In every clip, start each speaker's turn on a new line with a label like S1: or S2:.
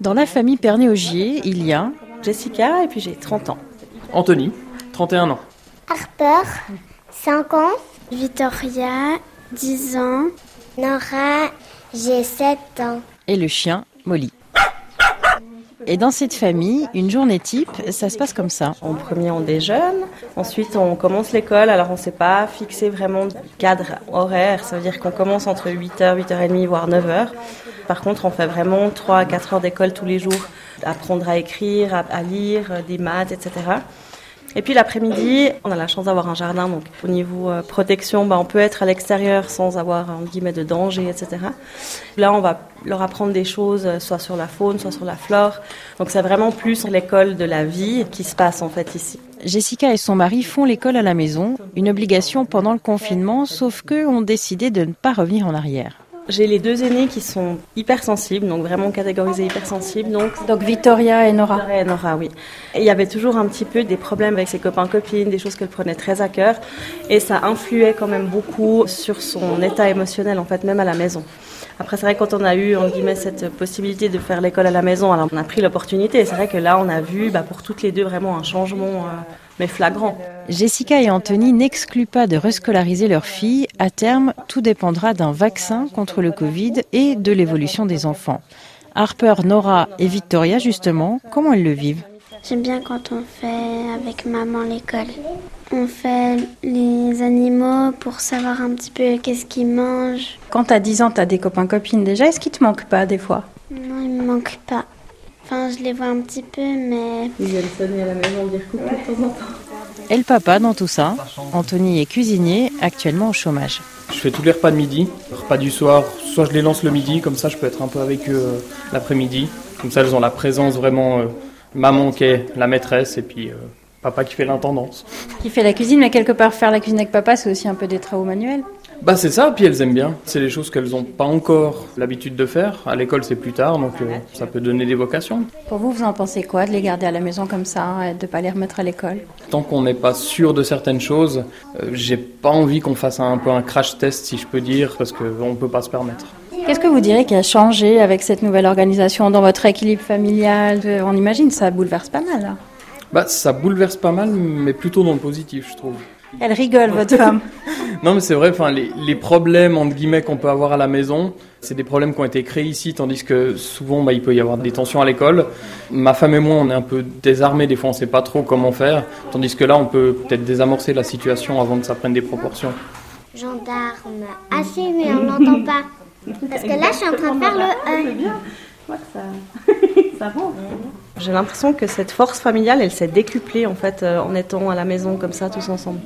S1: Dans la famille Pernet-Augier, il y a Jessica et puis j'ai 30 ans.
S2: Anthony, 31 ans.
S3: Harper, 5 ans.
S4: Victoria, 10 ans.
S3: Nora, j'ai 7 ans.
S1: Et le chien, Molly. Et dans cette famille, une journée type, ça se passe comme ça.
S5: En premier, on déjeune. Ensuite, on commence l'école. Alors, on ne sait pas fixer vraiment de cadre horaire. Ça veut dire qu'on commence entre 8h, 8h30, voire 9h. Par contre, on fait vraiment 3 à 4 heures d'école tous les jours. Apprendre à écrire, à, lire, des maths, etc. Et puis l'après-midi, on a la chance d'avoir un jardin, donc au niveau euh, protection, bah, on peut être à l'extérieur sans avoir en guillemets de danger, etc. Là, on va leur apprendre des choses, euh, soit sur la faune, soit sur la flore. Donc c'est vraiment plus l'école de la vie qui se passe en fait ici.
S1: Jessica et son mari font l'école à la maison, une obligation pendant le confinement, sauf qu'eux ont décidé de ne pas revenir en arrière.
S5: J'ai les deux aînés qui sont hypersensibles, donc vraiment catégorisés hypersensibles. Donc,
S1: donc Victoria et Nora.
S5: Victoria et Nora, oui. Et il y avait toujours un petit peu des problèmes avec ses copains-copines, des choses qu'elle prenait très à cœur. Et ça influait quand même beaucoup sur son état émotionnel, en fait, même à la maison. Après, c'est vrai quand on a eu, en guillemets, cette possibilité de faire l'école à la maison, alors on a pris l'opportunité. C'est vrai que là, on a vu, bah, pour toutes les deux, vraiment un changement, euh, mais flagrant.
S1: Jessica et Anthony n'excluent pas de rescolariser leur fille. À terme, tout dépendra d'un vaccin contre le Covid et de l'évolution des enfants. Harper, Nora et Victoria, justement, comment elles le vivent?
S4: J'aime bien quand on fait avec maman l'école. On fait les animaux pour savoir un petit peu qu'est-ce qu'ils mangent.
S1: Quand t'as 10 ans, t'as des copains-copines déjà. Est-ce qu'ils te manquent pas des fois?
S4: Non, ils me manquent pas. Enfin, je les vois un petit peu, mais...
S5: Ils viennent sonner à la maison, dire coucou de temps en temps.
S1: Et le papa dans tout ça Anthony est cuisinier, actuellement au chômage.
S2: Je fais tous les repas de midi, repas du soir. Soit je les lance le midi, comme ça je peux être un peu avec eux euh, l'après-midi. Comme ça, elles ont la présence vraiment... Euh, maman qui est la maîtresse et puis euh, papa qui fait l'intendance.
S1: Qui fait la cuisine, mais quelque part faire la cuisine avec papa, c'est aussi un peu des travaux manuels.
S2: Bah c'est ça, puis elles aiment bien. C'est les choses qu'elles n'ont pas encore l'habitude de faire. À l'école c'est plus tard, donc euh, ça peut donner des vocations.
S1: Pour vous, vous en pensez quoi de les garder à la maison comme ça, et de pas les remettre à l'école?
S2: Tant qu'on n'est pas sûr de certaines choses, euh, j'ai pas envie qu'on fasse un, peu un crash test, si je peux dire, parce qu'on ne peut pas se permettre.
S1: Qu'est-ce que vous direz qui a changé avec cette nouvelle organisation dans votre équilibre familial? On imagine ça bouleverse pas mal. Là.
S2: Bah, ça bouleverse pas mal, mais plutôt dans le positif, je trouve.
S1: Elle rigole, votre femme.
S2: non, mais c'est vrai, enfin, les, les, problèmes, entre guillemets, qu'on peut avoir à la maison, c'est des problèmes qui ont été créés ici, tandis que souvent, bah, il peut y avoir des tensions à l'école. Ma femme et moi, on est un peu désarmés, des fois, on sait pas trop comment faire, tandis que là, on peut peut-être désamorcer la situation avant que ça prenne des proportions.
S3: Gendarme, assez, mais on l'entend pas. Parce que là, je suis en train de faire le E.
S5: ça J'ai l'impression que cette force familiale, elle s'est décuplée en fait euh, en étant à la maison comme ça tous ensemble.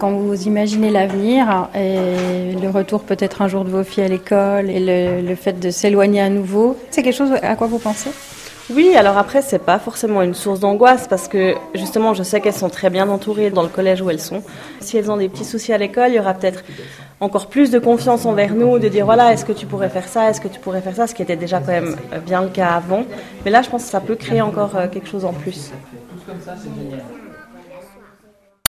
S1: Quand vous imaginez l'avenir et le retour peut-être un jour de vos filles à l'école et le, le fait de s'éloigner à nouveau, c'est quelque chose à quoi vous pensez?
S5: Oui, alors après, c'est pas forcément une source d'angoisse parce que justement, je sais qu'elles sont très bien entourées dans le collège où elles sont. Si elles ont des petits soucis à l'école, il y aura peut-être encore plus de confiance envers nous, de dire voilà, est-ce que tu pourrais faire ça, est-ce que tu pourrais faire ça, ce qui était déjà quand même bien le cas avant. Mais là, je pense que ça peut créer encore euh, quelque chose en plus.